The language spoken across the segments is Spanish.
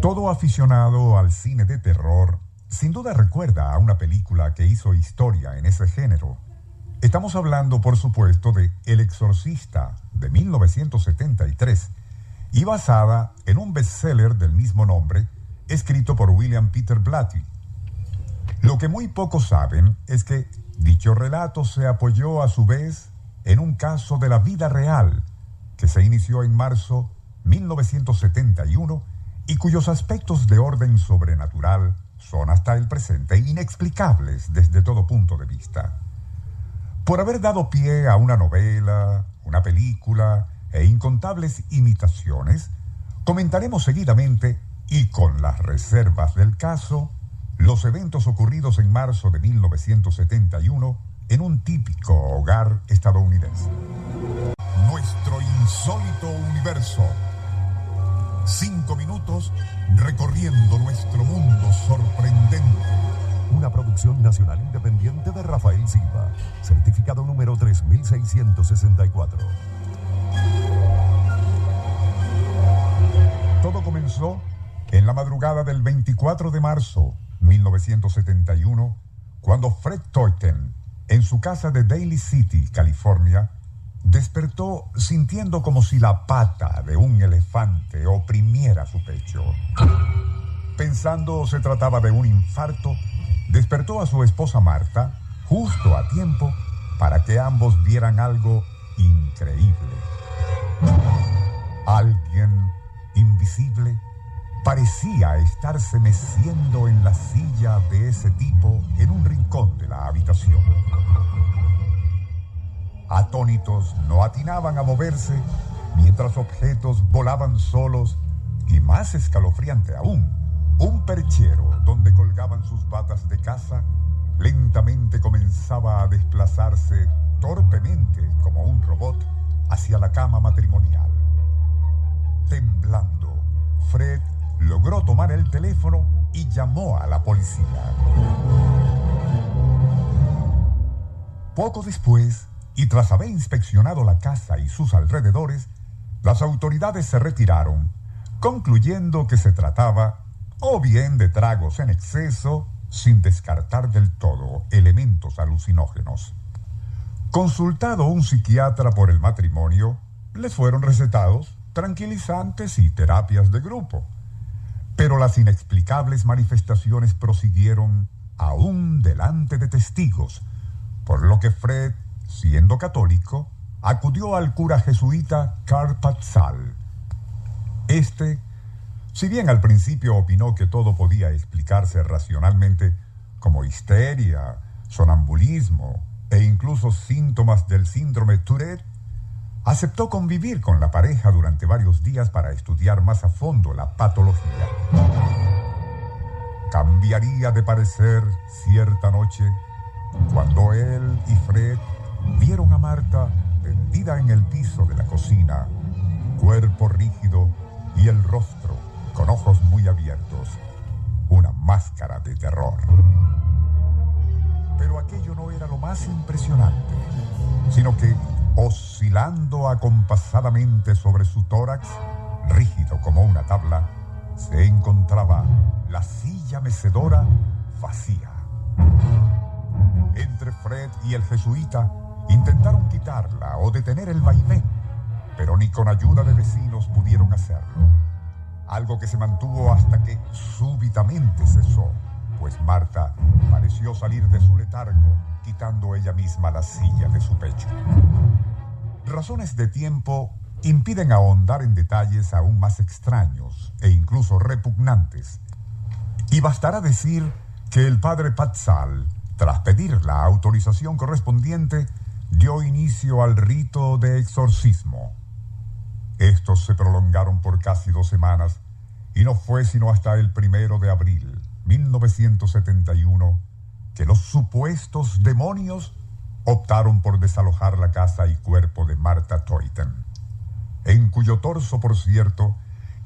Todo aficionado al cine de terror sin duda recuerda a una película que hizo historia en ese género. Estamos hablando, por supuesto, de El Exorcista de 1973 y basada en un bestseller del mismo nombre escrito por William Peter Blatty. Lo que muy pocos saben es que dicho relato se apoyó a su vez en un caso de la vida real que se inició en marzo 1971 y cuyos aspectos de orden sobrenatural son hasta el presente inexplicables desde todo punto de vista. Por haber dado pie a una novela, una película e incontables imitaciones, comentaremos seguidamente y con las reservas del caso los eventos ocurridos en marzo de 1971 en un típico hogar estadounidense. Nuestro insólito universo Cinco minutos recorriendo nuestro mundo sorprendente. Una producción nacional independiente de Rafael Silva. Certificado número 3664. Todo comenzó en la madrugada del 24 de marzo 1971, cuando Fred Toiten, en su casa de Daly City, California, Despertó sintiendo como si la pata de un elefante oprimiera su pecho. Pensando se trataba de un infarto, despertó a su esposa Marta justo a tiempo para que ambos vieran algo increíble. Alguien invisible parecía estarse meciendo en la silla de ese tipo en un rincón de la habitación. Atónitos no atinaban a moverse mientras objetos volaban solos y más escalofriante aún, un perchero donde colgaban sus batas de caza lentamente comenzaba a desplazarse torpemente como un robot hacia la cama matrimonial. Temblando, Fred logró tomar el teléfono y llamó a la policía. Poco después, y tras haber inspeccionado la casa y sus alrededores, las autoridades se retiraron, concluyendo que se trataba o bien de tragos en exceso, sin descartar del todo elementos alucinógenos. Consultado un psiquiatra por el matrimonio, les fueron recetados tranquilizantes y terapias de grupo. Pero las inexplicables manifestaciones prosiguieron aún delante de testigos, por lo que Fred siendo católico, acudió al cura jesuita Carpatzal. Este, si bien al principio opinó que todo podía explicarse racionalmente como histeria, sonambulismo e incluso síntomas del síndrome Tourette, aceptó convivir con la pareja durante varios días para estudiar más a fondo la patología. Cambiaría de parecer cierta noche cuando él y Fred vieron a Marta tendida en el piso de la cocina, cuerpo rígido y el rostro con ojos muy abiertos, una máscara de terror. Pero aquello no era lo más impresionante, sino que oscilando acompasadamente sobre su tórax, rígido como una tabla, se encontraba la silla mecedora vacía. Entre Fred y el jesuita Intentaron quitarla o detener el vaivén, pero ni con ayuda de vecinos pudieron hacerlo. Algo que se mantuvo hasta que súbitamente cesó, pues Marta pareció salir de su letargo, quitando ella misma la silla de su pecho. Razones de tiempo impiden ahondar en detalles aún más extraños e incluso repugnantes. Y bastará decir que el padre Patzal, tras pedir la autorización correspondiente, dio inicio al rito de exorcismo. Estos se prolongaron por casi dos semanas y no fue sino hasta el primero de abril 1971 que los supuestos demonios optaron por desalojar la casa y cuerpo de Marta Toiten, en cuyo torso, por cierto,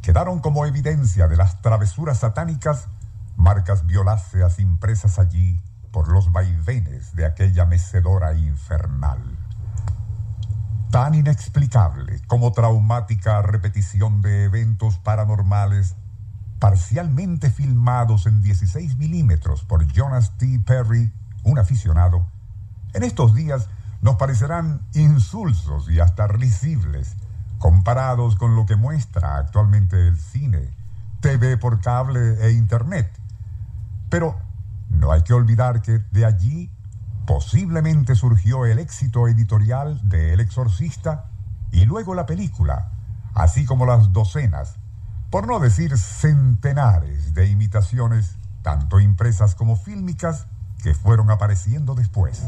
quedaron como evidencia de las travesuras satánicas marcas violáceas impresas allí por los vaivenes de aquella mecedora infernal. Tan inexplicable como traumática repetición de eventos paranormales parcialmente filmados en 16 milímetros por Jonas T. Perry, un aficionado, en estos días nos parecerán insulsos y hasta risibles comparados con lo que muestra actualmente el cine, TV por cable e Internet. Pero no hay que olvidar que de allí posiblemente surgió el éxito editorial de El Exorcista y luego la película, así como las docenas, por no decir centenares de imitaciones, tanto impresas como fílmicas, que fueron apareciendo después.